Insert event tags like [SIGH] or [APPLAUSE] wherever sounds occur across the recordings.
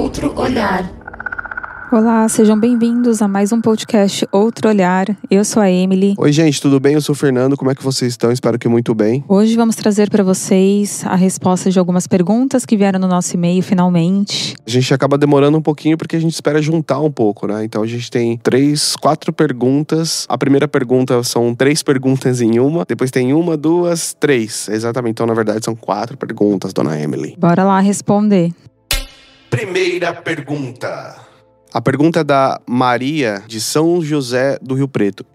outro olhar. Olá, sejam bem-vindos a mais um podcast Outro Olhar. Eu sou a Emily. Oi, gente, tudo bem? Eu sou o Fernando. Como é que vocês estão? Espero que muito bem. Hoje vamos trazer para vocês a resposta de algumas perguntas que vieram no nosso e-mail finalmente. A gente acaba demorando um pouquinho porque a gente espera juntar um pouco, né? Então a gente tem três, quatro perguntas. A primeira pergunta são três perguntas em uma, depois tem uma, duas, três. Exatamente. Então, na verdade, são quatro perguntas, dona Emily. Bora lá responder. Primeira pergunta. A pergunta é da Maria, de São José do Rio Preto.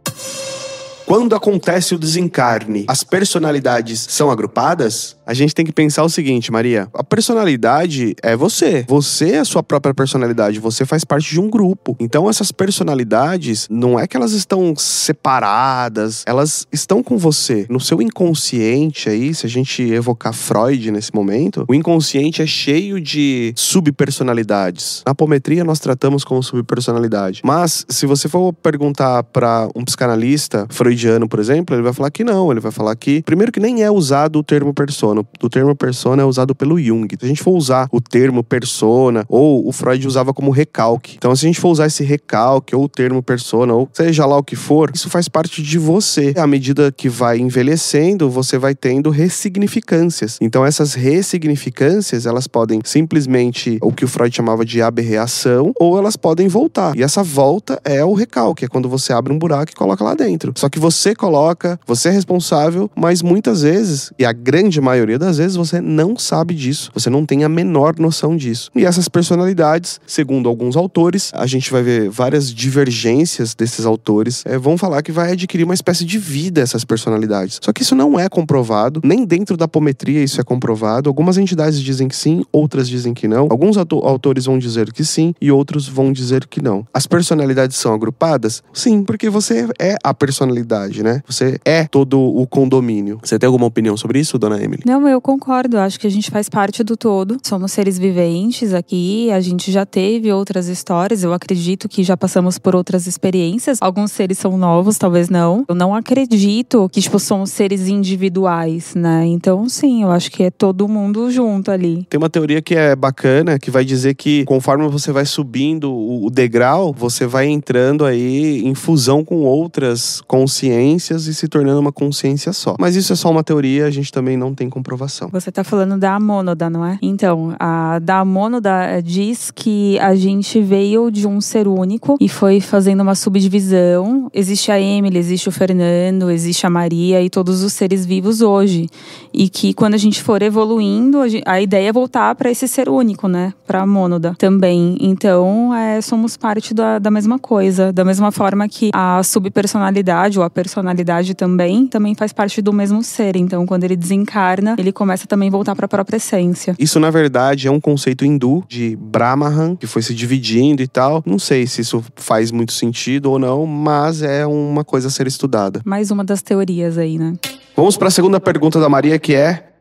Quando acontece o desencarne, as personalidades são agrupadas? A gente tem que pensar o seguinte, Maria: a personalidade é você. Você é a sua própria personalidade. Você faz parte de um grupo. Então, essas personalidades não é que elas estão separadas, elas estão com você. No seu inconsciente aí, se a gente evocar Freud nesse momento, o inconsciente é cheio de subpersonalidades. Na apometria, nós tratamos como subpersonalidade. Mas, se você for perguntar para um psicanalista, Freud freudiano, por exemplo, ele vai falar que não. Ele vai falar que, primeiro, que nem é usado o termo persona. O termo persona é usado pelo Jung. Se a gente for usar o termo persona, ou o Freud usava como recalque. Então, se a gente for usar esse recalque, ou o termo persona, ou seja lá o que for, isso faz parte de você. À medida que vai envelhecendo, você vai tendo ressignificâncias. Então, essas ressignificâncias, elas podem simplesmente o que o Freud chamava de aberração, ou elas podem voltar. E essa volta é o recalque, é quando você abre um buraco e coloca lá dentro. Só que você coloca, você é responsável, mas muitas vezes, e a grande maioria das vezes, você não sabe disso. Você não tem a menor noção disso. E essas personalidades, segundo alguns autores, a gente vai ver várias divergências desses autores, é, vão falar que vai adquirir uma espécie de vida essas personalidades. Só que isso não é comprovado, nem dentro da apometria isso é comprovado. Algumas entidades dizem que sim, outras dizem que não. Alguns autores vão dizer que sim e outros vão dizer que não. As personalidades são agrupadas? Sim, porque você é a personalidade né? Você é todo o condomínio. Você tem alguma opinião sobre isso, dona Emily? Não, eu concordo. Acho que a gente faz parte do todo. Somos seres viventes aqui. A gente já teve outras histórias. Eu acredito que já passamos por outras experiências. Alguns seres são novos, talvez não. Eu não acredito que, tipo, somos seres individuais, né? Então, sim, eu acho que é todo mundo junto ali. Tem uma teoria que é bacana, que vai dizer que conforme você vai subindo o degrau, você vai entrando aí em fusão com outras consciências consciências e se tornando uma consciência só. Mas isso é só uma teoria, a gente também não tem comprovação. Você está falando da mônada, não é? Então, a da mônada diz que a gente veio de um ser único e foi fazendo uma subdivisão. Existe a Emily, existe o Fernando, existe a Maria e todos os seres vivos hoje. E que quando a gente for evoluindo, a ideia é voltar para esse ser único, né? Para a também. Então, é, somos parte da, da mesma coisa. Da mesma forma que a subpersonalidade ou a personalidade também, também faz parte do mesmo ser. Então, quando ele desencarna, ele começa também a voltar para a própria essência. Isso, na verdade, é um conceito hindu de Brahman, que foi se dividindo e tal. Não sei se isso faz muito sentido ou não, mas é uma coisa a ser estudada. Mais uma das teorias aí, né? Vamos para a segunda pergunta da Maria, que é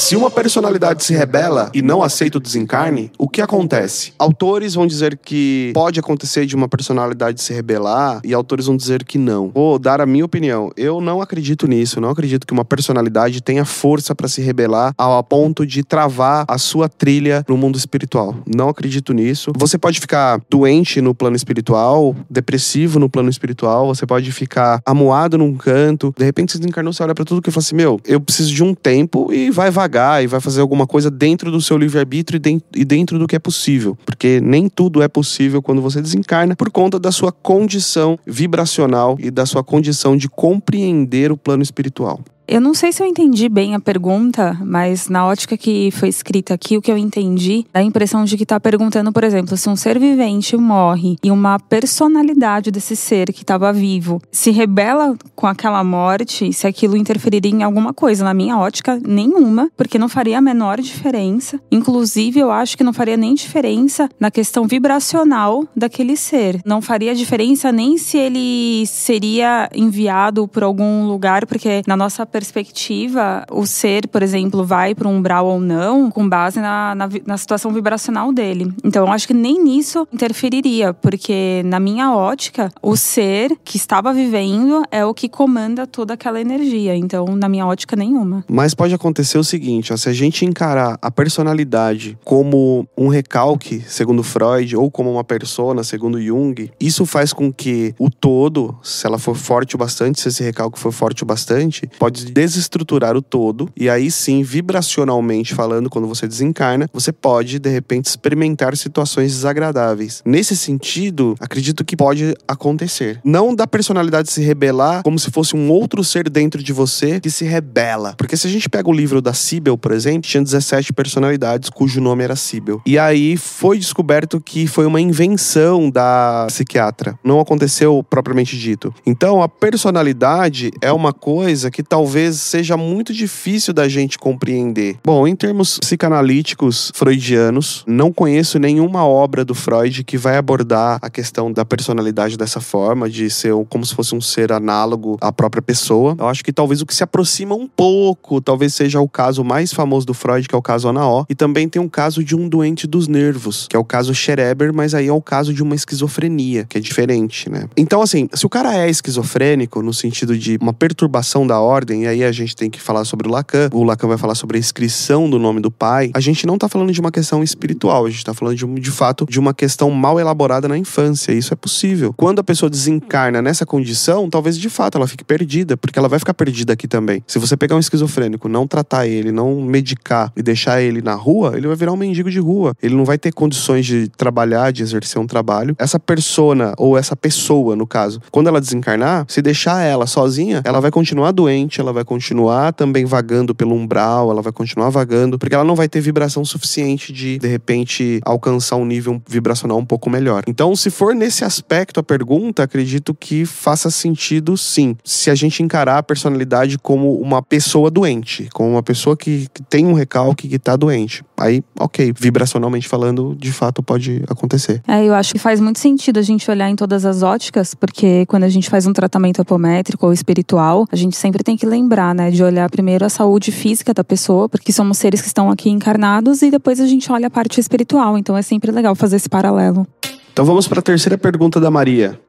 se uma personalidade se rebela e não aceita o desencarne, o que acontece? Autores vão dizer que pode acontecer de uma personalidade se rebelar e autores vão dizer que não. Vou dar a minha opinião. Eu não acredito nisso. não acredito que uma personalidade tenha força para se rebelar ao ponto de travar a sua trilha no mundo espiritual. Não acredito nisso. Você pode ficar doente no plano espiritual, depressivo no plano espiritual, você pode ficar amuado num canto. De repente você desencarnou, você olha para tudo que fala assim: Meu, eu preciso de um tempo e vai vagar e vai fazer alguma coisa dentro do seu livre-arbítrio e dentro do que é possível. Porque nem tudo é possível quando você desencarna por conta da sua condição vibracional e da sua condição de compreender o plano espiritual. Eu não sei se eu entendi bem a pergunta, mas na ótica que foi escrita aqui, o que eu entendi dá a impressão de que está perguntando, por exemplo, se um ser vivente morre e uma personalidade desse ser que estava vivo se rebela com aquela morte, se aquilo interferiria em alguma coisa. Na minha ótica, nenhuma, porque não faria a menor diferença. Inclusive, eu acho que não faria nem diferença na questão vibracional daquele ser. Não faria diferença nem se ele seria enviado por algum lugar, porque na nossa perspectiva, o ser, por exemplo, vai para um umbral ou não, com base na, na, na situação vibracional dele. Então, eu acho que nem nisso interferiria, porque na minha ótica, o ser que estava vivendo é o que comanda toda aquela energia. Então, na minha ótica, nenhuma. Mas pode acontecer o seguinte: ó, se a gente encarar a personalidade como um recalque, segundo Freud, ou como uma persona, segundo Jung, isso faz com que o todo, se ela for forte o bastante, se esse recalque for forte o bastante, pode desestruturar o todo. E aí sim, vibracionalmente falando, quando você desencarna, você pode, de repente, experimentar situações desagradáveis. Nesse sentido, acredito que pode acontecer. Não da personalidade se rebelar como se fosse um outro ser dentro de você que se rebela. Porque se a gente pega o livro da Sibyl, por exemplo, tinha 17 personalidades cujo nome era Sibyl. E aí foi descoberto que foi uma invenção da psiquiatra. Não aconteceu propriamente dito. Então, a personalidade é uma coisa que talvez seja muito difícil da gente compreender. Bom, em termos psicanalíticos freudianos, não conheço nenhuma obra do Freud que vai abordar a questão da personalidade dessa forma, de ser como se fosse um ser análogo à própria pessoa. Eu acho que talvez o que se aproxima um pouco, talvez seja o caso mais famoso do Freud, que é o caso Anaó, e também tem um caso de um doente dos nervos, que é o caso Schereber, mas aí é o caso de uma esquizofrenia, que é diferente, né? Então, assim, se o cara é esquizofrênico, no sentido de uma perturbação da ordem, e aí a gente tem que falar sobre o Lacan, o Lacan vai falar sobre a inscrição do nome do pai, a gente não tá falando de uma questão espiritual, a gente tá falando de, de fato de uma questão mal elaborada na infância. Isso é possível. Quando a pessoa desencarna nessa condição, talvez de fato ela fique perdida, porque ela vai ficar perdida aqui também. Se você pegar um esquizofrênico, não tratar ele, não medicar e deixar ele na rua, ele vai virar um mendigo de rua. Ele não vai ter condições de trabalhar, de exercer um trabalho. Essa persona, ou essa pessoa, no caso, quando ela desencarnar, se deixar ela sozinha, ela vai continuar doente, ela vai continuar também vagando pelo umbral, ela vai continuar vagando, porque ela não vai ter vibração suficiente de, de repente, alcançar um nível vibracional um pouco melhor. Então, se for nesse aspecto a pergunta, acredito que faça sentido sim. Se a gente encarar a personalidade como uma pessoa doente, como uma pessoa que, que tem um recalque que tá doente. Aí, ok, vibracionalmente falando, de fato pode acontecer. É, eu acho que faz muito sentido a gente olhar em todas as óticas, porque quando a gente faz um tratamento apométrico ou espiritual, a gente sempre tem que lembrar, né, de olhar primeiro a saúde física da pessoa, porque somos seres que estão aqui encarnados e depois a gente olha a parte espiritual. Então é sempre legal fazer esse paralelo. Então vamos para a terceira pergunta da Maria.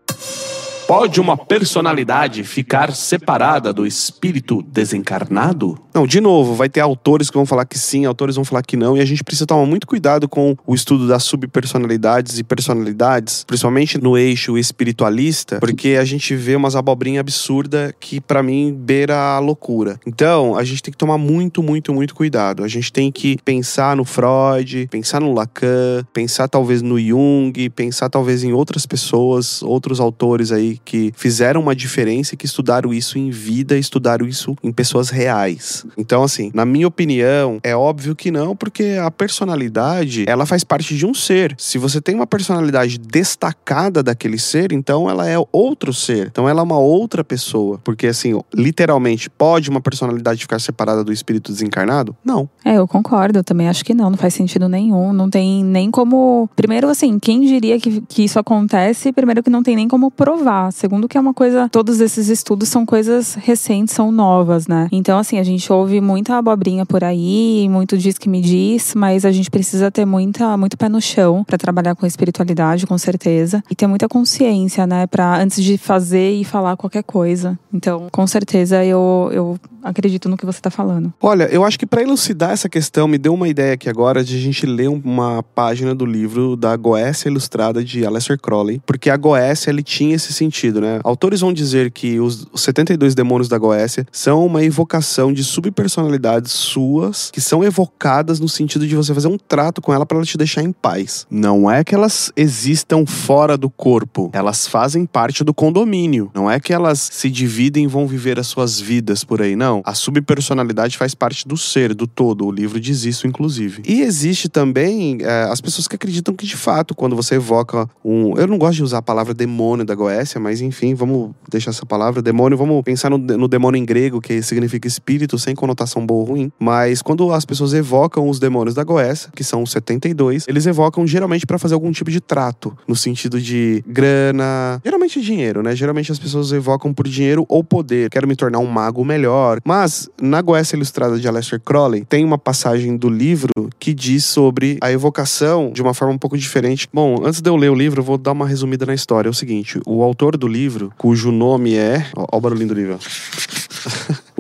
Pode uma personalidade ficar separada do espírito desencarnado? Não, de novo, vai ter autores que vão falar que sim, autores vão falar que não, e a gente precisa tomar muito cuidado com o estudo das subpersonalidades e personalidades, principalmente no eixo espiritualista, porque a gente vê umas abobrinhas absurdas que para mim beira a loucura. Então, a gente tem que tomar muito, muito, muito cuidado. A gente tem que pensar no Freud, pensar no Lacan, pensar talvez no Jung, pensar talvez em outras pessoas, outros autores aí que fizeram uma diferença e que estudaram isso em vida, estudaram isso em pessoas reais. Então, assim, na minha opinião, é óbvio que não, porque a personalidade, ela faz parte de um ser. Se você tem uma personalidade destacada daquele ser, então ela é outro ser. Então ela é uma outra pessoa. Porque, assim, literalmente, pode uma personalidade ficar separada do espírito desencarnado? Não. É, eu concordo. Eu também acho que não. Não faz sentido nenhum. Não tem nem como. Primeiro, assim, quem diria que, que isso acontece? Primeiro, que não tem nem como provar. Segundo, que é uma coisa. Todos esses estudos são coisas recentes, são novas, né? Então, assim, a gente ouve muita abobrinha por aí, muito diz que me diz, mas a gente precisa ter muita, muito pé no chão para trabalhar com espiritualidade, com certeza, e ter muita consciência, né, para antes de fazer e falar qualquer coisa. Então, com certeza eu, eu acredito no que você tá falando. Olha, eu acho que para elucidar essa questão, me deu uma ideia aqui agora de a gente ler uma página do livro da Goécia Ilustrada de Aleister Crowley, porque a Goécia ele tinha esse sentido, né? Autores vão dizer que os 72 demônios da Goécia são uma evocação de subpersonalidades suas que são evocadas no sentido de você fazer um trato com ela para ela te deixar em paz. Não é que elas existam fora do corpo, elas fazem parte do condomínio. Não é que elas se dividem e vão viver as suas vidas por aí, não. A subpersonalidade faz parte do ser, do todo. O livro diz isso, inclusive. E existe também é, as pessoas que acreditam que, de fato, quando você evoca um. Eu não gosto de usar a palavra demônio da Goécia, mas enfim, vamos deixar essa palavra, demônio, vamos pensar no, no demônio em grego, que significa espírito, sem conotação boa ou ruim. Mas quando as pessoas evocam os demônios da Goécia, que são os 72, eles evocam geralmente para fazer algum tipo de trato, no sentido de grana, geralmente dinheiro, né? Geralmente as pessoas evocam por dinheiro ou poder. Quero me tornar um mago melhor. Mas na Goécia Ilustrada de Aleister Crowley, tem uma passagem do livro que diz sobre a evocação de uma forma um pouco diferente. Bom, antes de eu ler o livro, eu vou dar uma resumida na história. É o seguinte: o autor do livro, cujo nome é. Ó, ó o barulhinho do livro.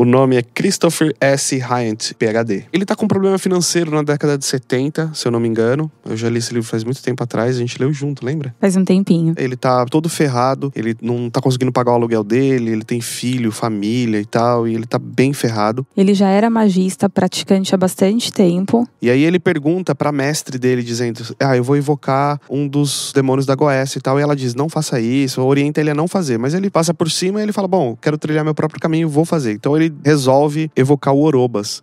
O nome é Christopher S. Hyant, PhD. Ele tá com um problema financeiro na década de 70, se eu não me engano. Eu já li esse livro faz muito tempo atrás, a gente leu junto, lembra? Faz um tempinho. Ele tá todo ferrado, ele não tá conseguindo pagar o aluguel dele, ele tem filho, família e tal, e ele tá bem ferrado. Ele já era magista, praticante há bastante tempo. E aí ele pergunta pra mestre dele, dizendo: Ah, eu vou evocar um dos demônios da Goécia e tal. E ela diz: Não faça isso, orienta ele a não fazer. Mas ele passa por cima e ele fala: Bom, quero trilhar meu próprio caminho, vou fazer. Então ele resolve evocar o Orobas.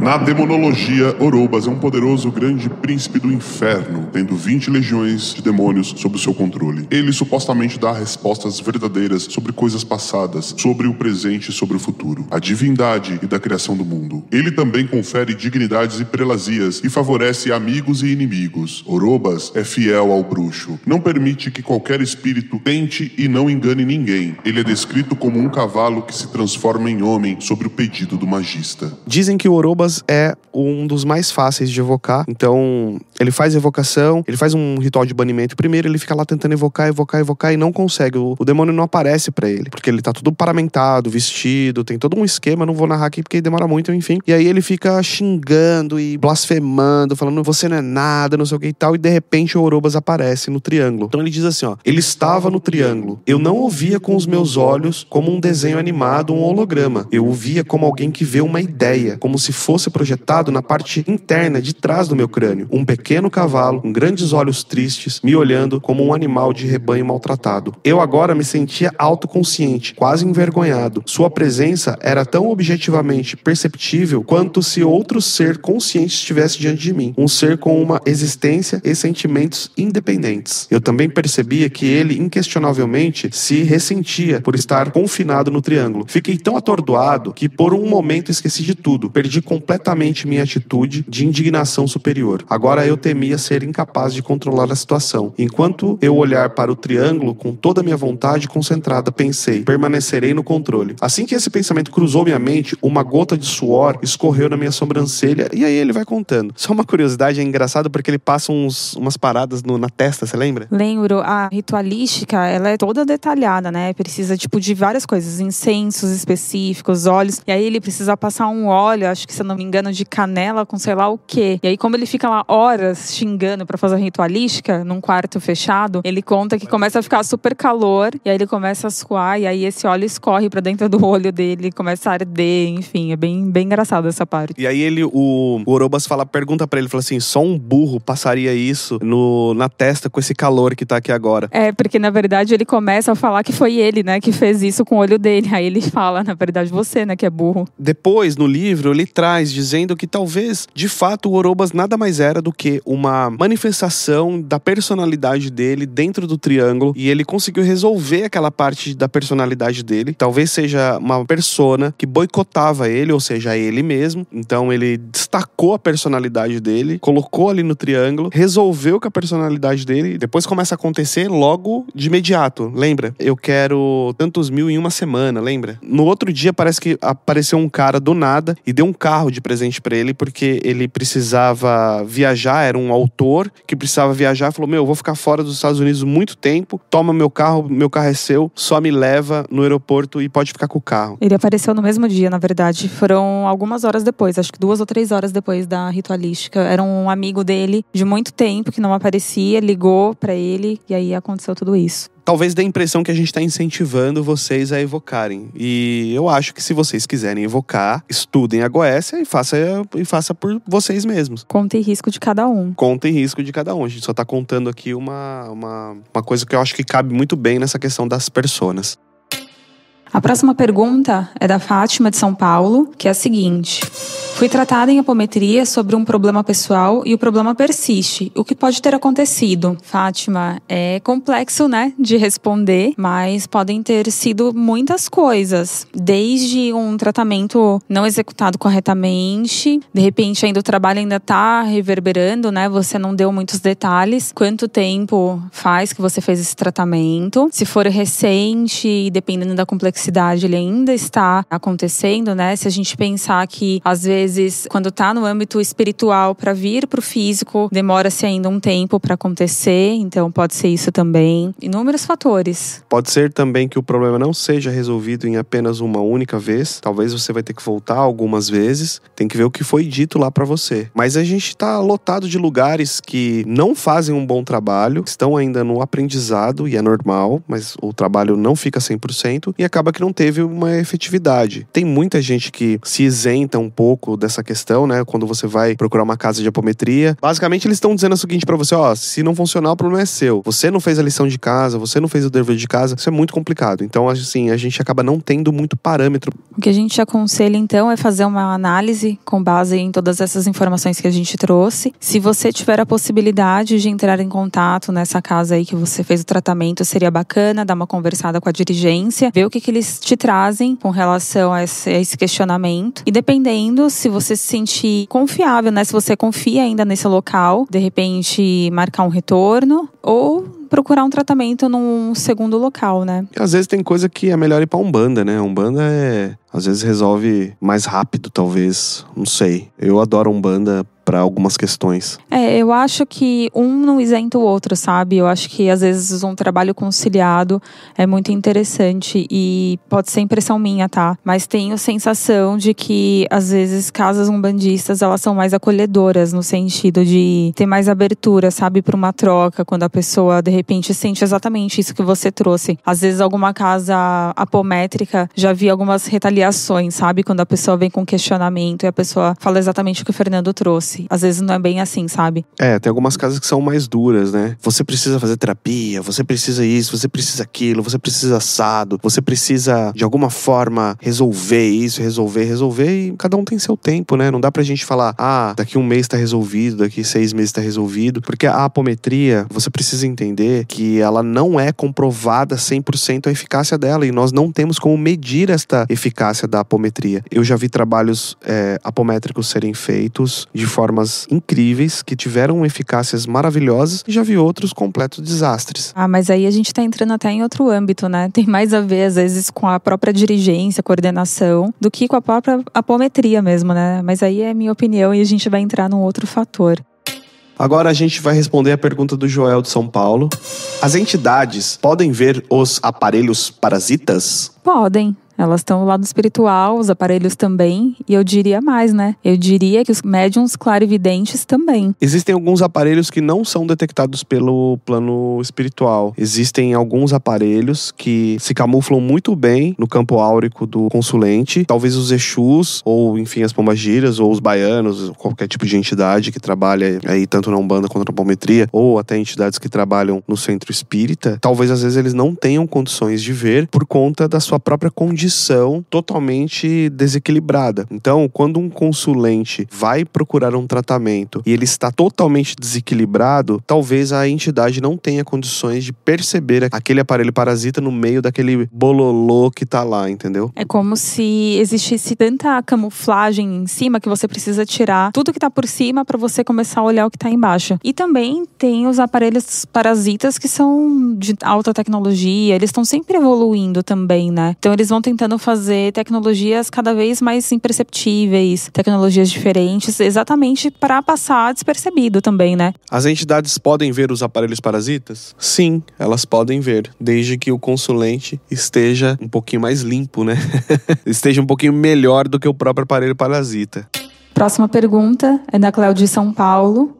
Na demonologia, Orobas é um poderoso grande príncipe do inferno, tendo 20 legiões de demônios sob seu controle. Ele supostamente dá respostas verdadeiras sobre coisas passadas, sobre o presente e sobre o futuro, a divindade e da criação do mundo. Ele também confere dignidades e prelazias e favorece amigos e inimigos. Orobas é fiel ao bruxo. Não permite que qualquer espírito tente e não engane ninguém. Ele é descrito como um cavalo que se transforma em homem sobre o pedido do magista. Dizem que o Orobas é um dos mais fáceis de evocar. Então, ele faz evocação, ele faz um ritual de banimento primeiro, ele fica lá tentando evocar, evocar, evocar e não consegue. O, o demônio não aparece para ele, porque ele tá tudo paramentado, vestido, tem todo um esquema, não vou narrar aqui porque demora muito, enfim. E aí ele fica xingando e blasfemando, falando você não é nada, não sei o que e tal, e de repente o Orobas aparece no triângulo. Então ele diz assim, ó: "Ele estava no triângulo. Eu não o via com os meus olhos como um desenho animado, um holograma. Eu o via como alguém que vê uma ideia, como se fosse projetado na parte interna de trás do meu crânio. Um pequeno cavalo, com grandes olhos tristes, me olhando como um animal de rebanho maltratado. Eu agora me sentia autoconsciente, quase envergonhado. Sua presença era tão objetivamente perceptível quanto se outro ser consciente estivesse diante de mim. Um ser com uma existência e sentimentos independentes. Eu também percebia que ele, inquestionavelmente, se ressentia por estar confinado no triângulo. Fiquei tão atordoado que por um momento esqueci de tudo. Perdi completamente minha atitude de indignação superior. Agora eu temia ser incapaz de controlar a situação. Enquanto eu olhar para o triângulo com toda a minha vontade concentrada, pensei: permanecerei no controle. Assim que esse pensamento cruzou minha mente, uma gota de suor escorreu na minha sobrancelha e aí ele vai contando. Só uma curiosidade, é engraçado porque ele passa uns, umas paradas no- na testa, você lembra? Lembro, a ritualística, ela é toda detalhada, né? Precisa, tipo, de várias coisas. Incensos específicos, óleos. E aí ele precisa passar um óleo, acho que se eu não me engano, de canela com sei lá o quê. E aí, como ele fica lá horas xingando pra fazer ritualística, num quarto fechado, ele conta que começa a ficar super calor. E aí ele começa a suar. E aí esse óleo escorre pra dentro do olho dele, começa a arder. Enfim, é bem, bem engraçado essa parte. E aí ele, o, o Orobas fala, pergunta pra ele, fala assim, só um burro passaria isso no, na testa com esse calor que tá aqui agora. É, porque na verdade ele começa a falar que foi ele, né, que fez isso com o olho dele. Aí ele fala, na verdade, você, né, que é burro. Depois, no livro, ele traz dizendo que talvez, de fato, o Orobas nada mais era do que uma manifestação da personalidade dele dentro do triângulo e ele conseguiu resolver aquela parte da personalidade dele. Talvez seja uma persona que boicotava ele, ou seja, ele mesmo. Então ele destacou a personalidade dele, colocou ali no triângulo, resolveu com a personalidade dele. Depois começa a acontecer logo de imediato. Lembra? Eu quero tantos mil em uma semana, lembra? No outro dia parece que apareceu um cara do nada e deu um carro de presente pra ele porque ele precisava viajar, era um autor que precisava viajar, falou: "Meu, eu vou ficar fora dos Estados Unidos muito tempo. Toma meu carro, meu carro é seu, só me leva no aeroporto e pode ficar com o carro". Ele apareceu no mesmo dia, na verdade. Foram algumas horas depois, acho que duas ou três horas depois da ritualística. Era um amigo dele de muito tempo que não aparecia, ligou pra ele e aí aconteceu tudo isso. Talvez dê a impressão que a gente está incentivando vocês a evocarem. E eu acho que se vocês quiserem evocar, estudem a Goécia e faça, e faça por vocês mesmos. Conta e risco de cada um. Conta e risco de cada um. A gente só tá contando aqui uma, uma, uma coisa que eu acho que cabe muito bem nessa questão das personas. A próxima pergunta é da Fátima de São Paulo, que é a seguinte: Fui tratada em apometria sobre um problema pessoal e o problema persiste. O que pode ter acontecido? Fátima, é complexo, né, de responder, mas podem ter sido muitas coisas. Desde um tratamento não executado corretamente, de repente ainda o trabalho ainda tá reverberando, né? Você não deu muitos detalhes. Quanto tempo faz que você fez esse tratamento? Se for recente dependendo da complexidade, ele ainda está acontecendo, né? Se a gente pensar que às vezes vezes, quando está no âmbito espiritual para vir para o físico, demora-se ainda um tempo para acontecer, então pode ser isso também. Inúmeros fatores. Pode ser também que o problema não seja resolvido em apenas uma única vez. Talvez você vai ter que voltar algumas vezes. Tem que ver o que foi dito lá para você. Mas a gente está lotado de lugares que não fazem um bom trabalho, estão ainda no aprendizado e é normal, mas o trabalho não fica 100% e acaba que não teve uma efetividade. Tem muita gente que se isenta um pouco dessa questão, né? Quando você vai procurar uma casa de apometria. Basicamente, eles estão dizendo o seguinte para você: ó, se não funcionar, o problema é seu. Você não fez a lição de casa, você não fez o dever de casa. Isso é muito complicado. Então, assim, a gente acaba não tendo muito parâmetro. O que a gente aconselha, então, é fazer uma análise com base em todas essas informações que a gente trouxe. Se você tiver a possibilidade de entrar em contato nessa casa aí que você fez o tratamento, seria bacana dar uma conversada com a dirigência, ver o que, que eles te trazem com relação a esse, a esse questionamento. E dependendo, se você se sentir confiável, né? Se você confia ainda nesse local, de repente marcar um retorno ou procurar um tratamento num segundo local, né? Às vezes tem coisa que é melhor ir pra Umbanda, né? Umbanda é. Às vezes resolve mais rápido, talvez. Não sei. Eu adoro Umbanda para algumas questões. É, eu acho que um não isenta o outro, sabe? Eu acho que às vezes um trabalho conciliado é muito interessante e pode ser impressão minha, tá? Mas tenho sensação de que às vezes casas umbandistas elas são mais acolhedoras no sentido de ter mais abertura, sabe, para uma troca quando a pessoa de repente sente exatamente isso que você trouxe. Às vezes alguma casa apométrica já vi algumas retaliações, sabe, quando a pessoa vem com questionamento e a pessoa fala exatamente o que o Fernando trouxe. Às vezes não é bem assim, sabe? É, tem algumas casas que são mais duras, né? Você precisa fazer terapia, você precisa isso, você precisa aquilo, você precisa assado, você precisa de alguma forma resolver isso, resolver, resolver e cada um tem seu tempo, né? Não dá pra gente falar, ah, daqui um mês tá resolvido, daqui seis meses tá resolvido, porque a apometria, você precisa entender que ela não é comprovada 100% a eficácia dela e nós não temos como medir esta eficácia da apometria. Eu já vi trabalhos é, apométricos serem feitos de forma formas incríveis, que tiveram eficácias maravilhosas, e já vi outros completos desastres. Ah, mas aí a gente tá entrando até em outro âmbito, né? Tem mais a ver, às vezes, com a própria dirigência, coordenação, do que com a própria apometria mesmo, né? Mas aí é minha opinião e a gente vai entrar num outro fator. Agora a gente vai responder a pergunta do Joel de São Paulo. As entidades podem ver os aparelhos parasitas? Podem. Elas estão no lado espiritual, os aparelhos também, e eu diria mais, né? Eu diria que os médiums clarividentes também. Existem alguns aparelhos que não são detectados pelo plano espiritual. Existem alguns aparelhos que se camuflam muito bem no campo áurico do consulente. Talvez os Exus, ou enfim, as pombagiras, ou os baianos, qualquer tipo de entidade que trabalha aí tanto na Umbanda quanto na Palmetria, ou até entidades que trabalham no centro espírita. Talvez às vezes eles não tenham condições de ver por conta da sua própria condição condição totalmente desequilibrada. Então, quando um consulente vai procurar um tratamento e ele está totalmente desequilibrado, talvez a entidade não tenha condições de perceber aquele aparelho parasita no meio daquele bololô que tá lá, entendeu? É como se existisse tanta camuflagem em cima que você precisa tirar tudo que tá por cima para você começar a olhar o que tá embaixo. E também tem os aparelhos parasitas que são de alta tecnologia, eles estão sempre evoluindo também, né? Então eles vão tentar tentando fazer tecnologias cada vez mais imperceptíveis, tecnologias diferentes, exatamente para passar despercebido também, né? As entidades podem ver os aparelhos parasitas? Sim, elas podem ver, desde que o consulente esteja um pouquinho mais limpo, né? [LAUGHS] esteja um pouquinho melhor do que o próprio aparelho parasita. Próxima pergunta é da Cléudia de São Paulo.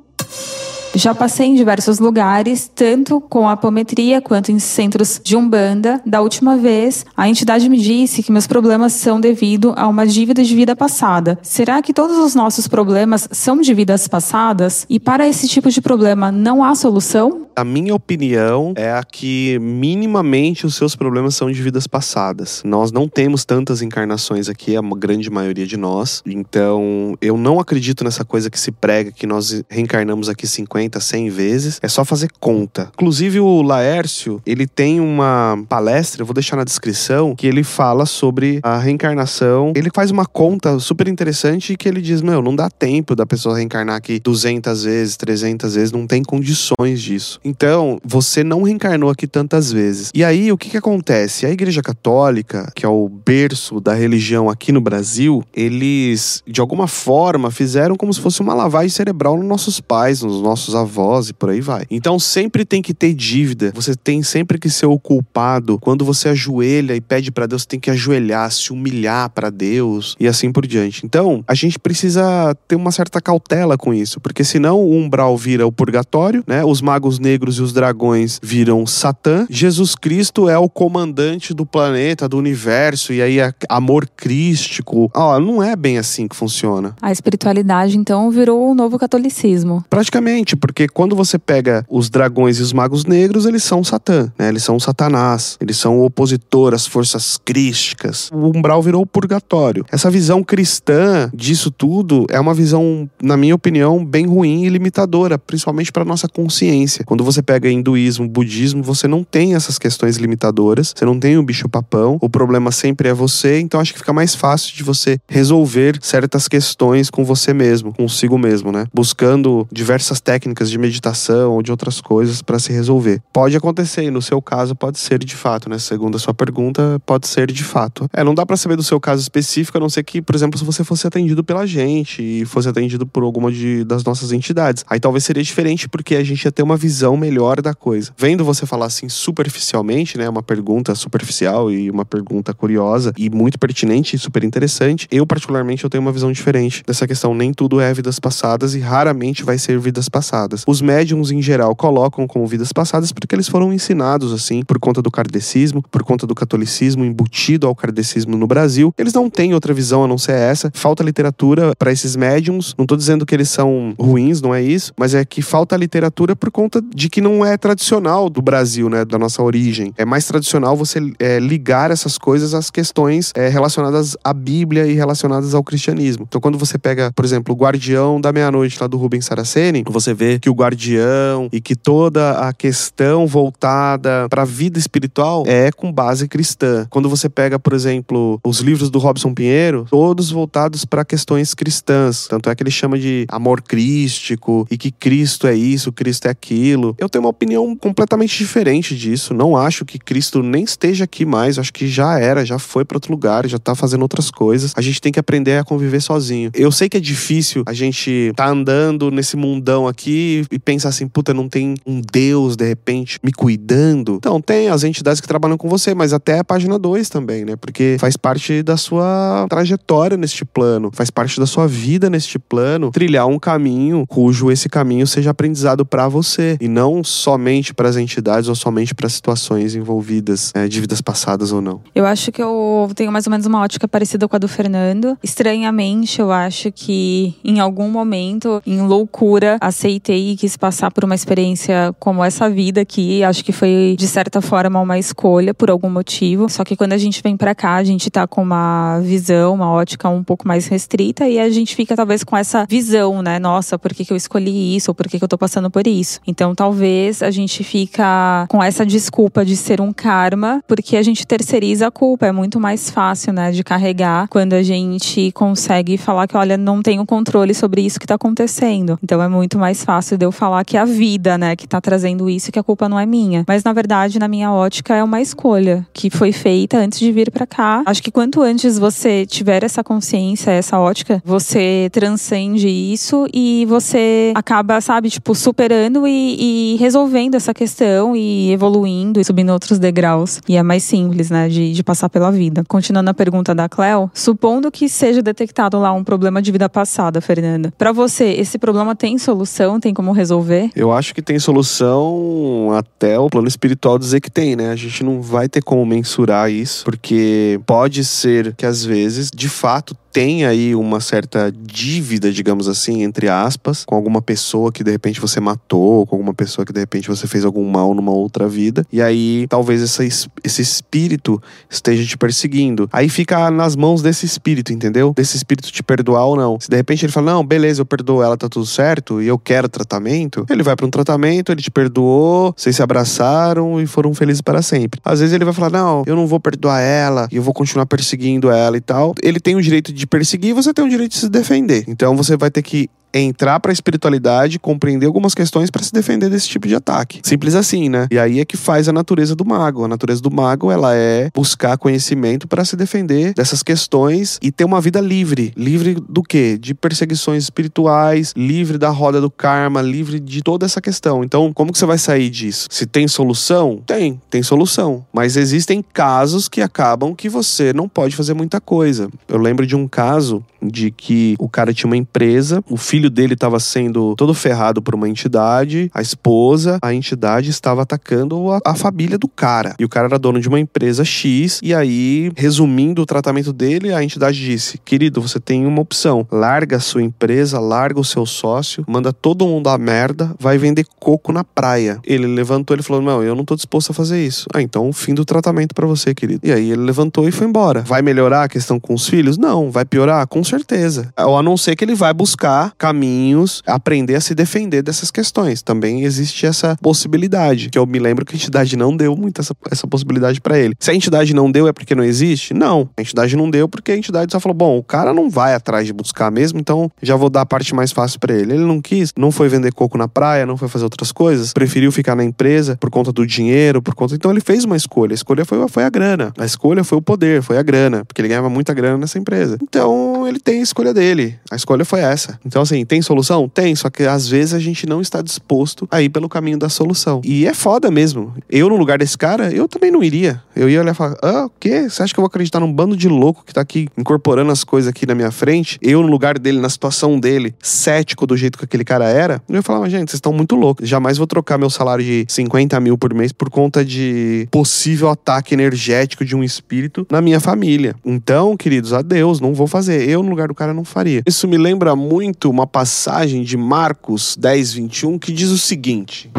Já passei em diversos lugares, tanto com apometria quanto em centros de umbanda. Da última vez, a entidade me disse que meus problemas são devido a uma dívida de vida passada. Será que todos os nossos problemas são de vidas passadas? E para esse tipo de problema não há solução? A minha opinião é a que minimamente os seus problemas são de vidas passadas. Nós não temos tantas encarnações aqui, a grande maioria de nós. Então, eu não acredito nessa coisa que se prega que nós reencarnamos aqui 50 50, 100 vezes. É só fazer conta. Inclusive o Laércio, ele tem uma palestra, eu vou deixar na descrição, que ele fala sobre a reencarnação. Ele faz uma conta super interessante que ele diz, meu, não dá tempo da pessoa reencarnar aqui 200 vezes, 300 vezes, não tem condições disso. Então, você não reencarnou aqui tantas vezes. E aí, o que que acontece? A Igreja Católica, que é o berço da religião aqui no Brasil, eles, de alguma forma, fizeram como se fosse uma lavagem cerebral nos nossos pais, nos nossos nossos avós e por aí vai. Então sempre tem que ter dívida. Você tem sempre que ser o culpado. Quando você ajoelha e pede para Deus, você tem que ajoelhar, se humilhar para Deus e assim por diante. Então, a gente precisa ter uma certa cautela com isso, porque senão o umbral vira o purgatório, né? Os magos negros e os dragões viram Satã. Jesus Cristo é o comandante do planeta, do universo e aí é amor crístico. Ó, oh, não é bem assim que funciona. A espiritualidade então virou o novo catolicismo. Praticamente, porque quando você pega os dragões e os magos negros, eles são Satã, né? Eles são Satanás, eles são o opositor às forças crísticas. O umbral virou o purgatório. Essa visão cristã disso tudo é uma visão, na minha opinião, bem ruim e limitadora, principalmente para nossa consciência. Quando você pega hinduísmo, budismo, você não tem essas questões limitadoras, você não tem o bicho papão, o problema sempre é você, então acho que fica mais fácil de você resolver certas questões com você mesmo, consigo mesmo, né? Buscando diversas técnicas técnicas de meditação ou de outras coisas para se resolver. Pode acontecer, e no seu caso pode ser de fato, né? Segundo a sua pergunta, pode ser de fato. É, não dá para saber do seu caso específico, a não ser que, por exemplo, se você fosse atendido pela gente e fosse atendido por alguma de, das nossas entidades. Aí talvez seria diferente porque a gente ia ter uma visão melhor da coisa. Vendo você falar assim superficialmente, né? Uma pergunta superficial e uma pergunta curiosa e muito pertinente e super interessante. Eu, particularmente, eu tenho uma visão diferente dessa questão. Nem tudo é vidas passadas e raramente vai ser vidas passadas passadas. Os médiums, em geral, colocam como vidas passadas porque eles foram ensinados assim, por conta do kardecismo, por conta do catolicismo embutido ao kardecismo no Brasil. Eles não têm outra visão a não ser essa. Falta literatura para esses médiums. Não tô dizendo que eles são ruins, não é isso, mas é que falta literatura por conta de que não é tradicional do Brasil, né, da nossa origem. É mais tradicional você é, ligar essas coisas às questões é, relacionadas à Bíblia e relacionadas ao cristianismo. Então, quando você pega, por exemplo, o Guardião da Meia-Noite lá do Rubens Saraceni, você vê que o guardião e que toda a questão voltada para a vida espiritual é com base cristã. Quando você pega, por exemplo, os livros do Robson Pinheiro, todos voltados para questões cristãs. Tanto é que ele chama de amor crístico e que Cristo é isso, Cristo é aquilo. Eu tenho uma opinião completamente diferente disso. Não acho que Cristo nem esteja aqui mais. Acho que já era, já foi para outro lugar, já tá fazendo outras coisas. A gente tem que aprender a conviver sozinho. Eu sei que é difícil a gente tá andando nesse mundão aqui e pensar assim, puta, não tem um Deus de repente me cuidando. Então, tem as entidades que trabalham com você, mas até a página 2 também, né? Porque faz parte da sua trajetória neste plano, faz parte da sua vida neste plano, trilhar um caminho cujo esse caminho seja aprendizado para você e não somente para as entidades ou somente para situações envolvidas é, de vidas passadas ou não. Eu acho que eu tenho mais ou menos uma ótica parecida com a do Fernando. Estranhamente, eu acho que em algum momento, em loucura, aceitei aceitei e quis passar por uma experiência como essa vida aqui. Acho que foi, de certa forma, uma escolha por algum motivo. Só que quando a gente vem para cá, a gente tá com uma visão, uma ótica um pouco mais restrita e a gente fica talvez com essa visão, né? Nossa, por que, que eu escolhi isso? Ou por que, que eu tô passando por isso? Então talvez a gente fica com essa desculpa de ser um karma, porque a gente terceiriza a culpa. É muito mais fácil, né, de carregar quando a gente consegue falar que, olha, não tenho controle sobre isso que tá acontecendo. Então é muito mais fácil fácil de eu falar que é a vida, né, que tá trazendo isso e que a culpa não é minha. Mas na verdade, na minha ótica, é uma escolha que foi feita antes de vir para cá. Acho que quanto antes você tiver essa consciência, essa ótica, você transcende isso e você acaba, sabe, tipo, superando e, e resolvendo essa questão e evoluindo e subindo outros degraus. E é mais simples, né, de, de passar pela vida. Continuando a pergunta da Cleo, supondo que seja detectado lá um problema de vida passada, Fernanda, para você, esse problema tem solução? Tem como resolver? Eu acho que tem solução até o plano espiritual dizer que tem, né? A gente não vai ter como mensurar isso, porque pode ser que às vezes, de fato, tem aí uma certa dívida, digamos assim, entre aspas, com alguma pessoa que de repente você matou, com alguma pessoa que de repente você fez algum mal numa outra vida. E aí talvez essa, esse espírito esteja te perseguindo. Aí fica nas mãos desse espírito, entendeu? Desse espírito te perdoar ou não. Se de repente ele fala, não, beleza, eu perdoo ela, tá tudo certo, e eu quero tratamento, ele vai para um tratamento, ele te perdoou, vocês se abraçaram e foram felizes para sempre. Às vezes ele vai falar, não, eu não vou perdoar ela, eu vou continuar perseguindo ela e tal. Ele tem o direito de de perseguir, você tem o direito de se defender. Então você vai ter que entrar para a espiritualidade, compreender algumas questões para se defender desse tipo de ataque. Simples assim, né? E aí é que faz a natureza do mago. A natureza do mago, ela é buscar conhecimento para se defender dessas questões e ter uma vida livre. Livre do quê? De perseguições espirituais, livre da roda do karma, livre de toda essa questão. Então, como que você vai sair disso? Se tem solução? Tem, tem solução. Mas existem casos que acabam que você não pode fazer muita coisa. Eu lembro de um caso de que o cara tinha uma empresa, o filho filho dele estava sendo todo ferrado por uma entidade, a esposa, a entidade estava atacando a, a, família do cara. E o cara era dono de uma empresa X, e aí, resumindo o tratamento dele, a entidade disse: Querido, você tem uma opção. Larga a sua empresa, larga o seu sócio, manda todo mundo a merda, vai vender coco na praia. Ele levantou e falou: Não, eu não tô disposto a fazer isso. Ah, então fim do tratamento para você, querido. E aí ele levantou e foi embora. Vai melhorar a questão com os filhos? Não. Vai piorar? Com certeza. Ou a não ser que ele vai buscar caminhos, aprender a se defender dessas questões. Também existe essa possibilidade, que eu me lembro que a entidade não deu muito essa, essa possibilidade para ele. Se a entidade não deu, é porque não existe? Não. A entidade não deu porque a entidade só falou: bom, o cara não vai atrás de buscar mesmo, então já vou dar a parte mais fácil para ele. Ele não quis, não foi vender coco na praia, não foi fazer outras coisas, preferiu ficar na empresa por conta do dinheiro, por conta. Então ele fez uma escolha. A escolha foi, foi a grana. A escolha foi o poder, foi a grana, porque ele ganhava muita grana nessa empresa. Então ele tem a escolha dele. A escolha foi essa. Então, assim, tem solução? Tem, só que às vezes a gente não está disposto a ir pelo caminho da solução. E é foda mesmo. Eu, no lugar desse cara, eu também não iria. Eu ia olhar e falar: ah, o quê? Você acha que eu vou acreditar num bando de louco que tá aqui incorporando as coisas aqui na minha frente? Eu, no lugar dele, na situação dele, cético do jeito que aquele cara era, eu ia falar: mas, gente, vocês estão muito loucos. Jamais vou trocar meu salário de 50 mil por mês por conta de possível ataque energético de um espírito na minha família. Então, queridos, adeus, não vou fazer. Eu, no lugar do cara, não faria. Isso me lembra muito uma passagem de Marcos 10, 21, que diz o seguinte.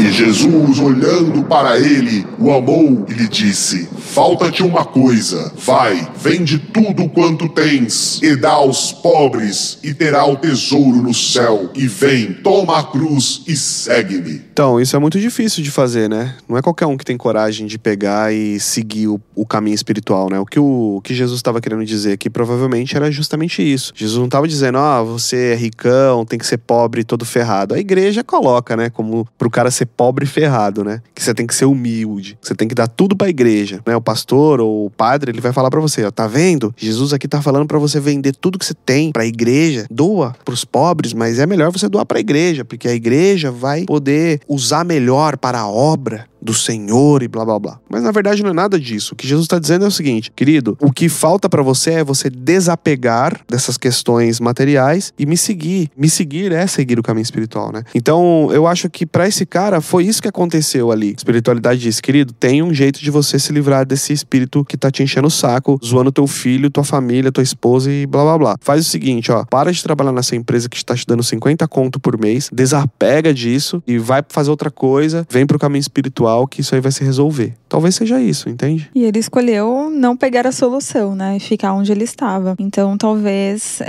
E Jesus, olhando para ele, o amou e lhe disse: Falta-te uma coisa. Vai, vende tudo quanto tens e dá aos pobres, e terá o tesouro no céu. E vem, toma a cruz e segue-me. Então, isso é muito difícil de fazer, né? Não é qualquer um que tem coragem de pegar e seguir o, o caminho espiritual, né? O que, o, o que Jesus estava querendo dizer aqui provavelmente era justamente isso. Jesus não estava dizendo, ah, você é ricão, tem que ser pobre todo ferrado. A igreja coloca, né? Como pro cara ser pobre ferrado, né? Que você tem que ser humilde, você tem que dar tudo pra igreja, né? O pastor ou o padre, ele vai falar para você, ó, tá vendo? Jesus aqui tá falando para você vender tudo que você tem pra igreja, doa pros pobres, mas é melhor você doar pra igreja, porque a igreja vai poder usar melhor para a obra do Senhor e blá blá blá. Mas na verdade não é nada disso. O que Jesus está dizendo é o seguinte, querido, o que falta para você é você desapegar dessas questões materiais e me seguir. Me seguir é seguir o caminho espiritual, né? Então eu acho que para esse cara foi isso que aconteceu ali. A espiritualidade diz, querido, tem um jeito de você se livrar desse espírito que tá te enchendo o saco, zoando teu filho, tua família, tua esposa e blá blá blá. Faz o seguinte, ó, para de trabalhar nessa empresa que está te dando 50 conto por mês, desapega disso e vai fazer outra coisa, vem pro caminho espiritual que isso aí vai se resolver. Talvez seja isso, entende? E ele escolheu não pegar a solução, né? Ficar onde ele estava. Então, talvez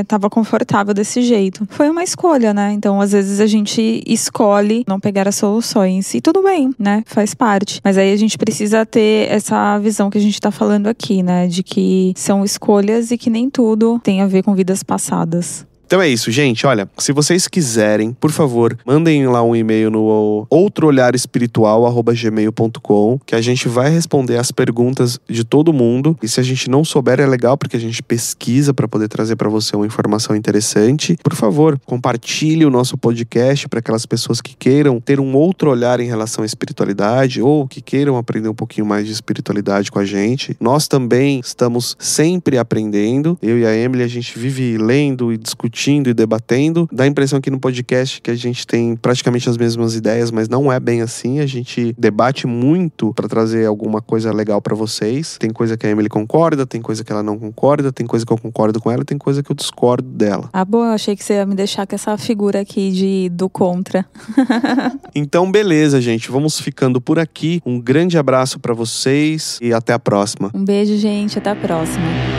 estava é, confortável desse jeito. Foi uma escolha, né? Então, às vezes a gente escolhe não pegar as soluções. E tudo bem, né? Faz parte. Mas aí a gente precisa ter essa visão que a gente está falando aqui, né? De que são escolhas e que nem tudo tem a ver com vidas passadas. Então é isso, gente. Olha, se vocês quiserem, por favor, mandem lá um e-mail no outroolharespiritual@gmail.com, que a gente vai responder as perguntas de todo mundo. E se a gente não souber é legal porque a gente pesquisa para poder trazer para você uma informação interessante. Por favor, compartilhe o nosso podcast para aquelas pessoas que queiram ter um outro olhar em relação à espiritualidade ou que queiram aprender um pouquinho mais de espiritualidade com a gente. Nós também estamos sempre aprendendo. Eu e a Emily a gente vive lendo e discutindo discutindo e debatendo. Dá a impressão aqui no podcast que a gente tem praticamente as mesmas ideias, mas não é bem assim. A gente debate muito para trazer alguma coisa legal para vocês. Tem coisa que a Emily concorda, tem coisa que ela não concorda, tem coisa que eu concordo com ela, tem coisa que eu discordo dela. Ah, bom, eu achei que você ia me deixar com essa figura aqui de do contra. [LAUGHS] então, beleza, gente. Vamos ficando por aqui. Um grande abraço para vocês e até a próxima. Um beijo, gente. Até a próxima.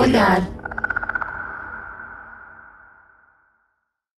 Outro olhar.